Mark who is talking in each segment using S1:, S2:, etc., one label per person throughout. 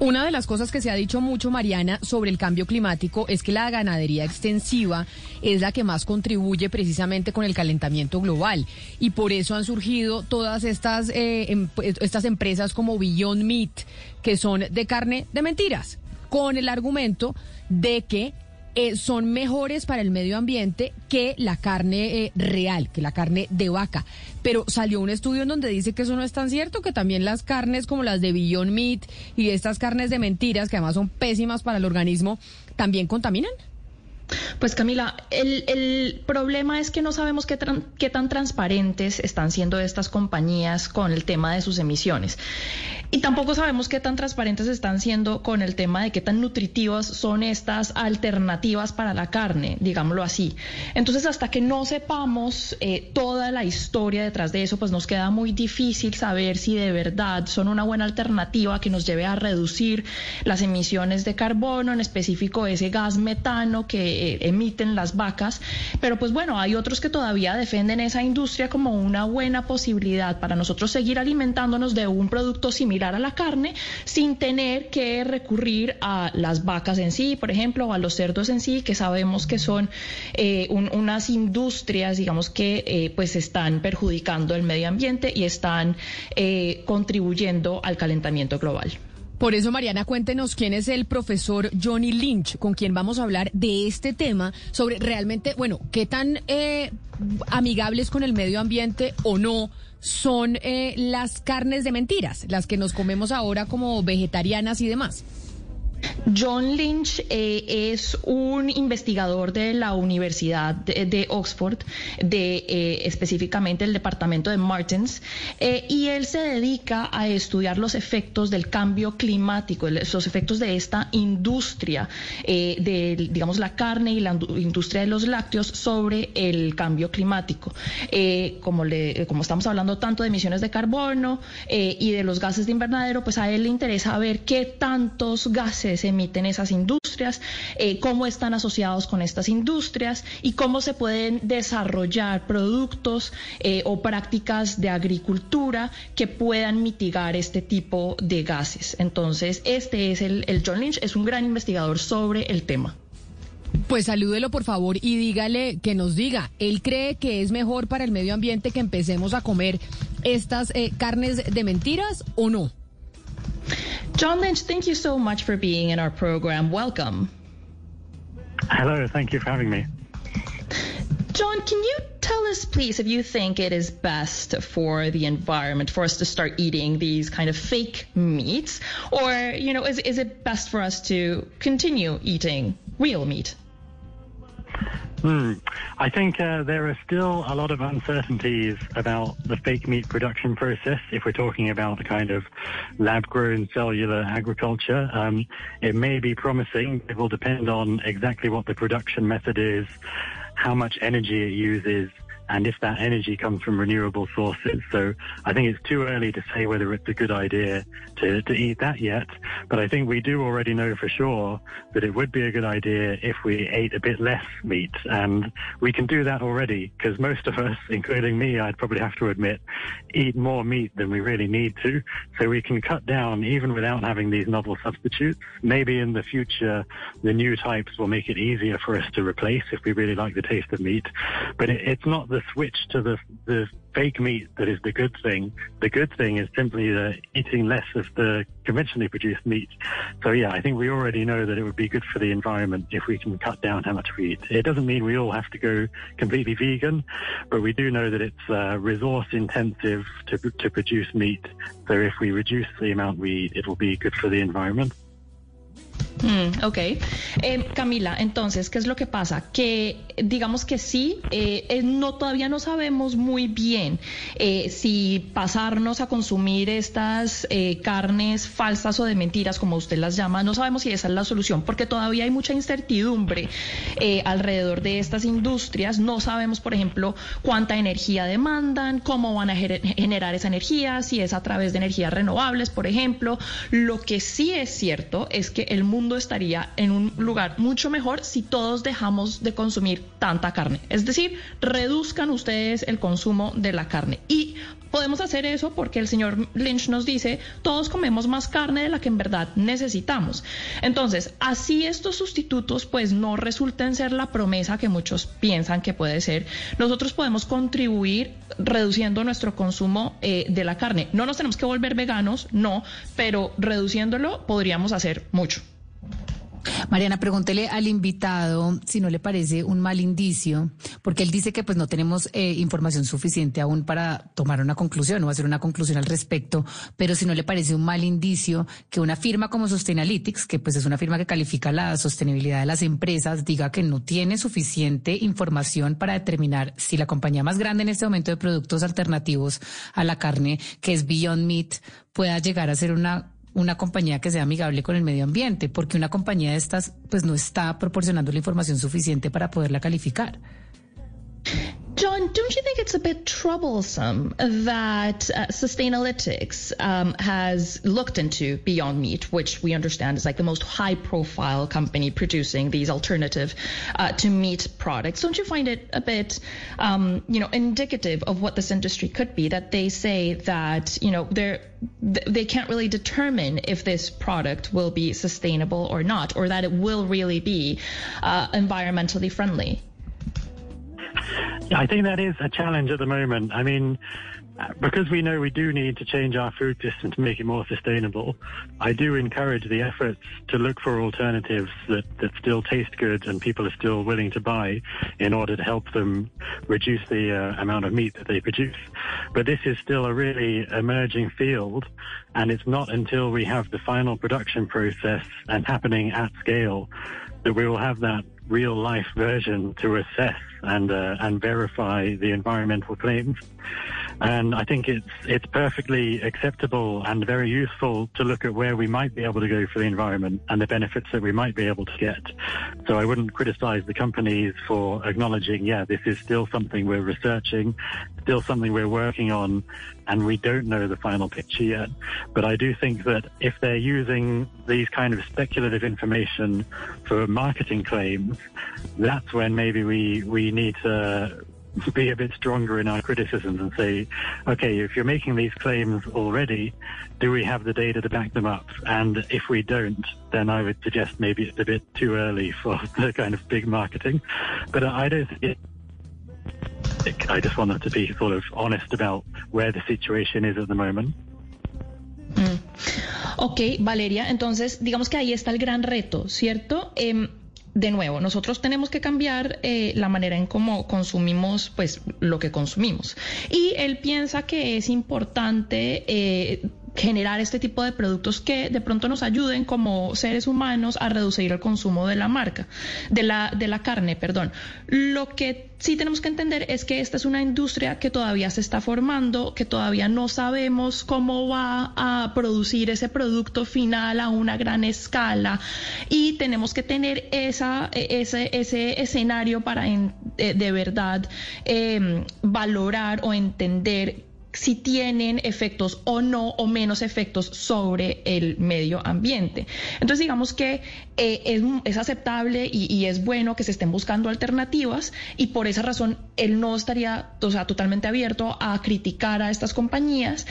S1: Una de las cosas que se ha dicho mucho, Mariana, sobre el cambio climático es que la ganadería extensiva es la que más contribuye precisamente con el calentamiento global. Y por eso han surgido todas estas, eh, em, estas empresas como Beyond Meat, que son de carne de mentiras, con el argumento de que eh, son mejores para el medio ambiente que la carne eh, real, que la carne de vaca. Pero salió un estudio en donde dice que eso no es tan cierto, que también las carnes como las de Beyond Meat y estas carnes de mentiras, que además son pésimas para el organismo, también contaminan.
S2: Pues Camila, el, problema es que no sabemos qué, qué, tan transparentes están siendo estas compañías con el tema de sus emisiones. Y tampoco sabemos qué tan transparentes están siendo con el tema de qué tan nutritivas son estas alternativas para la carne, digámoslo así. Entonces, hasta que no sepamos eh, toda la historia detrás de eso, pues nos queda muy difícil saber si de verdad son una buena alternativa que nos lleve a reducir las emisiones de carbono, en específico ese gas metano que eh, emiten las vacas. Pero pues bueno, hay otros que todavía defienden esa industria como una buena posibilidad para nosotros seguir alimentándonos de un producto similar a la carne sin tener que recurrir a las vacas en sí, por ejemplo, o a los cerdos en sí, que sabemos que son eh, unas industrias, digamos, que eh, pues están perjudicando el medio ambiente y están eh, contribuyendo al calentamiento global.
S1: Por eso, Mariana, cuéntenos quién es el profesor Johnny Lynch, con quien vamos a hablar de este tema, sobre realmente, bueno, qué tan amigables con el medio ambiente o no son eh, las carnes de mentiras, las que nos comemos ahora como vegetarianas y demás.
S2: John Lynch eh, es un investigador de la Universidad de, Oxford, de eh, específicamente el departamento de Martins, eh, y él se dedica a estudiar los efectos del cambio climático, los efectos de esta industria de, digamos, la carne y la industria de los lácteos sobre el cambio climático. como, como estamos hablando tanto de emisiones de carbono y de los gases de invernadero, pues a él le interesa ver qué tantos gases se emiten esas industrias, eh, cómo están asociados con estas industrias y cómo se pueden desarrollar productos eh, o prácticas de agricultura que puedan mitigar este tipo de gases. Entonces, este es el, el John Lynch, es un gran investigador sobre el tema.
S1: Pues salúdelo por favor y dígale que nos diga, ¿él cree que es mejor para el medio ambiente que empecemos a comer estas eh, carnes de mentiras o no?
S2: John Lynch, thank you so much for being in our program. Welcome.
S3: Hello, thank you for having me.
S2: John, can you tell us, please, if you think it is best for the environment for us to start eating these kind of fake meats, or you know, is is it best for us to continue eating real meat?
S3: Hmm. I think uh, there are still a lot of uncertainties about the fake meat production process. If we're talking about the kind of lab-grown cellular agriculture, um, it may be promising. It will depend on exactly what the production method is, how much energy it uses, and if that energy comes from renewable sources. So I think it's too early to say whether it's a good idea to, to eat that yet. But I think we do already know for sure that it would be a good idea if we ate a bit less meat. And we can do that already because most of us, including me, I'd probably have to admit, eat more meat than we really need to. So we can cut down even without having these novel substitutes. Maybe in the future, the new types will make it easier for us to replace if we really like the taste of meat. But it, it's not the the switch to the the fake meat that is the good thing. The good thing is simply the eating less of the conventionally produced meat. So yeah, I think we already know that it would be good for the environment if we can cut down how much we eat. It doesn't mean we all have to go completely vegan, but we do know that it's uh, resource intensive to to produce meat. So if we reduce the amount we eat, it will be good for the environment.
S2: Mm, ok. Eh, Camila, entonces, ¿qué es lo que pasa? Que digamos que sí, eh, eh, no todavía no sabemos muy bien si pasarnos a consumir estas carnes falsas o de mentiras, como usted las llama, no sabemos si esa es la solución, porque todavía hay mucha incertidumbre alrededor de estas industrias. No sabemos, por ejemplo, cuánta energía demandan, cómo van a generar esa energía, si es a través de energías renovables, por ejemplo. Lo que sí es cierto es que el mundo estaría en un lugar mucho mejor si todos dejamos de consumir tanta carne. Es decir, reduzcan ustedes el consumo de la carne. Y podemos hacer eso porque el señor Lynch nos dice, todos comemos más carne de la que en verdad necesitamos. Entonces, así estos sustitutos pues no resulten ser la promesa que muchos piensan que puede ser, nosotros podemos contribuir reduciendo nuestro consumo eh, de la carne. No nos tenemos que volver veganos, no, pero reduciéndolo podríamos hacer mucho.
S4: Mariana, pregúntele al invitado si no le parece un mal indicio, porque él dice que pues no tenemos eh, información suficiente aún para tomar una conclusión o hacer una conclusión al respecto, pero si no le parece un mal indicio que una firma como Sustainalytics, que pues es una firma que califica la sostenibilidad de las empresas, diga que no tiene suficiente información para determinar si la compañía más grande en este momento de productos alternativos a la carne, que es Beyond Meat, pueda llegar a ser una una compañía que sea amigable con el medio ambiente, porque una compañía de estas pues no está proporcionando la información suficiente para poderla calificar.
S2: John, don't you think it's a bit troublesome that uh, Sustainalytics um, has looked into Beyond Meat, which we understand is like the most high-profile company producing these alternative uh, to meat products? Don't you find it a bit, um, you know, indicative of what this industry could be? That they say that you know they're they can't really determine if this product will be sustainable or not, or that it will really be uh, environmentally friendly.
S3: I think that is a challenge at the moment. I mean, because we know we do need to change our food system to make it more sustainable, I do encourage the efforts to look for alternatives that, that still taste good and people are still willing to buy in order to help them reduce the uh, amount of meat that they produce. But this is still a really emerging field and it's not until we have the final production process and happening at scale that we will have that real life version to assess and uh, and verify the environmental claims. And I think it's it's perfectly acceptable and very useful to look at where we might be able to go for the environment and the benefits that we might be able to get. So I wouldn't criticize the companies for acknowledging, yeah, this is still something we're researching, still something we're working on, and we don't know the final picture yet. But I do think that if they're using these kind of speculative information for marketing claims, that's when maybe we, we need be a bit stronger in our criticisms and say, okay, if you're making these claims already, do we have the data to back them up? And if we don't, then I would suggest maybe it's a bit too early for the kind of big marketing. But I don't think I just want to be sort of honest about where the situation is at the moment.
S2: Mm. Ok, Valeria, entonces digamos que ahí está el gran reto, ¿cierto? Eh, de nuevo, nosotros tenemos que cambiar eh, la manera en cómo consumimos pues lo que consumimos. Y él piensa que es importante eh, generar este tipo de productos que de pronto nos ayuden como seres humanos a reducir el consumo de la marca, de la, de la carne, perdón. Lo que sí tenemos que entender es que esta es una industria que todavía se está formando, que todavía no sabemos cómo va a producir ese producto final a una gran escala y tenemos que tener esa, ese, ese escenario para de, verdad em, valorar o entender si tienen efectos o no o menos efectos sobre el medio ambiente. Entonces digamos que eh, es, aceptable y, es bueno que se estén buscando alternativas y por esa razón él no estaría o sea, totalmente abierto a criticar a estas compañías,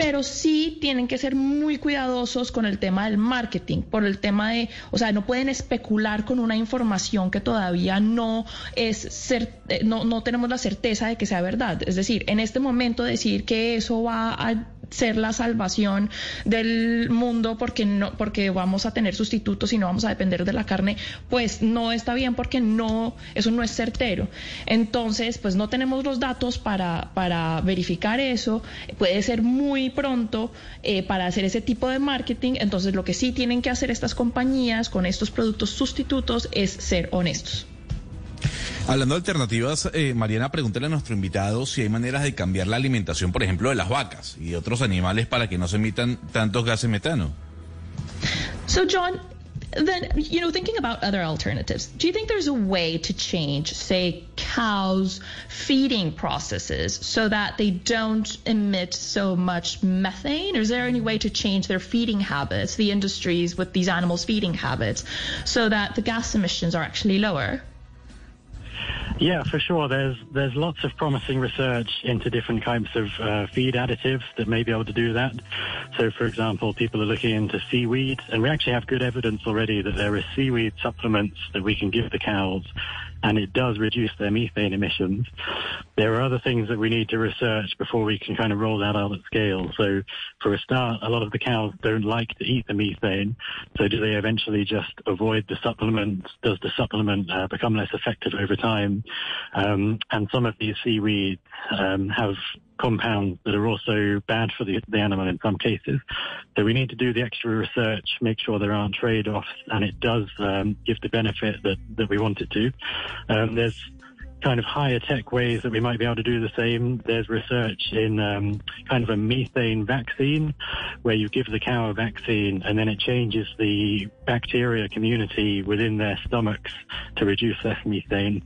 S2: pero sí tienen que ser muy cuidadosos con el tema del marketing, por el tema de, o sea, no pueden especular con una información que todavía no es ser, eh, no, no tenemos la certeza de que sea verdad. Es decir, en este momento decir que eso va a ser la salvación del mundo porque no porque vamos a tener sustitutos y no vamos a depender de la carne, pues no está bien porque no eso no es certero. Entonces, pues no tenemos los datos para para verificar eso. Puede ser muy pronto eh, para hacer ese tipo de marketing. Entonces, lo que sí tienen que hacer estas compañías con estos productos sustitutos es ser honestos.
S5: Hablando de alternativas, eh, Mariana, pregúntale a nuestro invitado si hay maneras de cambiar la alimentación, por ejemplo, de las vacas y otros animales para que no se emitan tantos gases metano.
S2: So, John, then, you know, thinking about other alternatives, do you think there's a way to change, say, cows' feeding processes so that they don't emit so much methane? Or is there any way to change their feeding habits, the industries with these animals' feeding habits, so that the gas emissions are actually lower?
S3: Yeah, for sure. There's there's lots of promising research into different types of uh, feed additives that may be able to do that. So, for example, people are looking into seaweed, and we actually have good evidence already that there are seaweed supplements that we can give the cows and it does reduce their methane emissions. There are other things that we need to research before we can kind of roll that out at scale. So for a start, a lot of the cows don't like to eat the methane. So do they eventually just avoid the supplement? Does the supplement uh, become less effective over time? Um, and some of these seaweeds um, have compounds that are also bad for the, the animal in some cases. So we need to do the extra research, make sure there aren't trade-offs, and it does um, give the benefit that, that we want it to. Um, there's kind of higher tech ways that we might be able to do the same. There's research in um, kind of a methane vaccine where you give the cow a vaccine and then it changes the bacteria community within their stomachs to reduce less methane.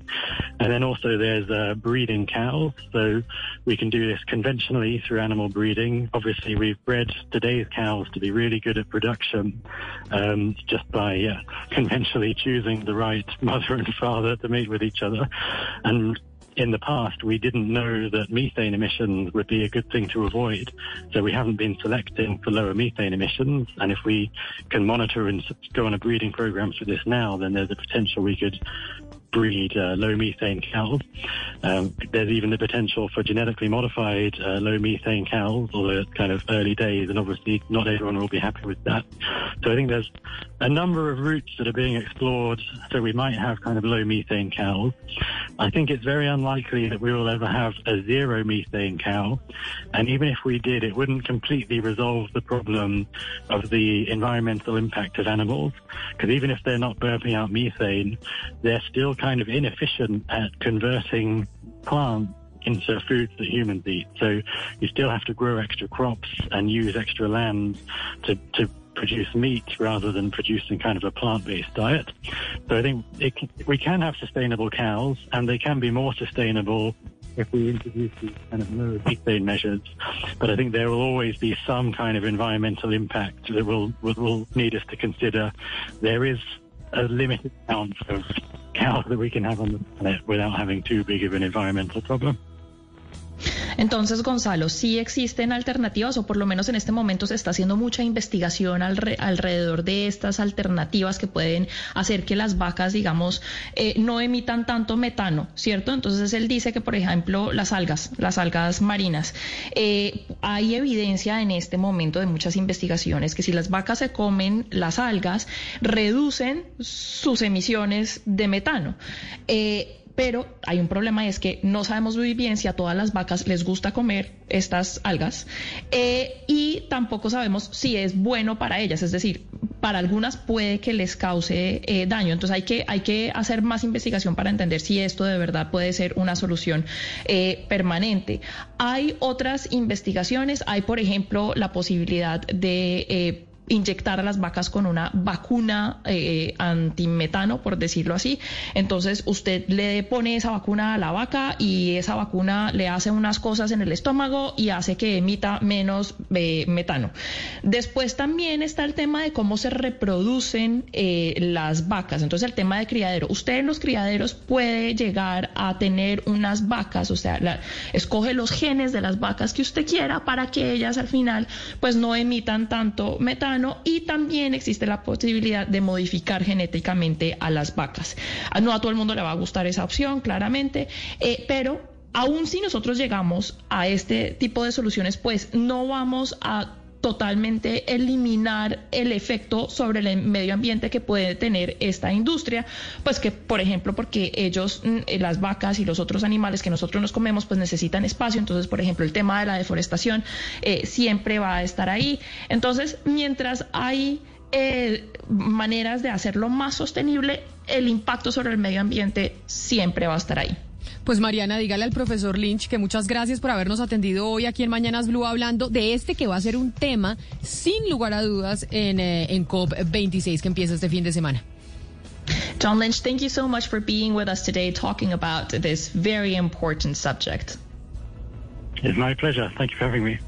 S3: And then also there's uh, breeding cows. So we can do this conventionally through animal breeding. Obviously we've bred today's cows to be really good at production um, just by uh, conventionally choosing the right mother and father to mate with each other. And in the past, we didn't know that methane emissions would be a good thing to avoid. So we haven't been selecting for lower methane emissions. And if we can monitor and go on a breeding program for this now, then there's a potential we could breed uh, low methane cows. Um, there's even the potential for genetically modified uh, low methane cows, although it's kind of early days, and obviously not everyone will be happy with that. So I think there's a number of routes that are being explored. So we might have kind of low methane cows. I think it's very unlikely that we will ever have a zero methane cow. And even if we did, it wouldn't completely resolve the problem of the environmental impact of animals. Because even if they're not burping out methane, they're still kind of inefficient at converting plants into foods that humans eat. So you still have to grow extra crops and use extra land to, to produce meat rather than producing kind of a plant-based diet. So I think it, we can have sustainable cows and they can be more sustainable if we introduce these kind of low methane measures. But I think there will always be some kind of environmental impact that will, will need us to consider. There is a limited amount of cows that we can have on the planet without having too big of an environmental problem.
S2: Entonces, Gonzalo, sí existen alternativas, o por lo menos en este momento se está haciendo mucha investigación alrededor de estas alternativas que pueden hacer que las vacas, digamos, eh, no emitan tanto metano, ¿cierto? Entonces, él dice que, por ejemplo, las algas, las algas marinas, eh, hay evidencia en este momento de muchas investigaciones que si las vacas se comen las algas, reducen sus emisiones de metano. Eh, pero hay un problema es que no sabemos muy bien si a todas las vacas les gusta comer estas algas eh, y tampoco sabemos si es bueno para ellas, es decir, para algunas puede que les cause eh, daño. Entonces hay que, hay que hacer más investigación para entender si esto de verdad puede ser una solución eh, permanente. Hay otras investigaciones, hay por ejemplo la posibilidad de inyectar a las vacas con una vacuna eh, antimetano, por decirlo así. Entonces usted le pone esa vacuna a la vaca y esa vacuna le hace unas cosas en el estómago y hace que emita menos eh, metano. Después también está el tema de cómo se reproducen eh, las vacas. Entonces el tema de criadero. Usted en los criaderos puede llegar a tener unas vacas, o sea, escoge los genes de las vacas que usted quiera para que ellas al final pues no emitan tanto metano y también existe la posibilidad de modificar genéticamente a las vacas. Ah, no a todo el mundo le va a gustar esa opción, claramente, eh, pero aún si nosotros llegamos a este tipo de soluciones, pues no vamos a totalmente eliminar el efecto sobre el medio ambiente que puede tener esta industria, pues que, por ejemplo, porque ellos, mm, eh, las vacas y los otros animales que nosotros nos comemos, pues necesitan espacio, entonces, por ejemplo, el tema de la deforestación eh, siempre va a estar ahí. Entonces, mientras hay eh, maneras de hacerlo más sostenible, el impacto sobre el medio ambiente siempre va a estar ahí.
S1: Pues Mariana, dígale al profesor Lynch que muchas gracias por habernos atendido hoy aquí en Mañanas Blue hablando de este que va a ser un tema sin lugar a dudas en, eh, en COP26 que empieza este fin de semana.
S2: John Lynch, thank you so much for being with us today talking about this very important subject.
S3: It's my pleasure. Thank you for having me.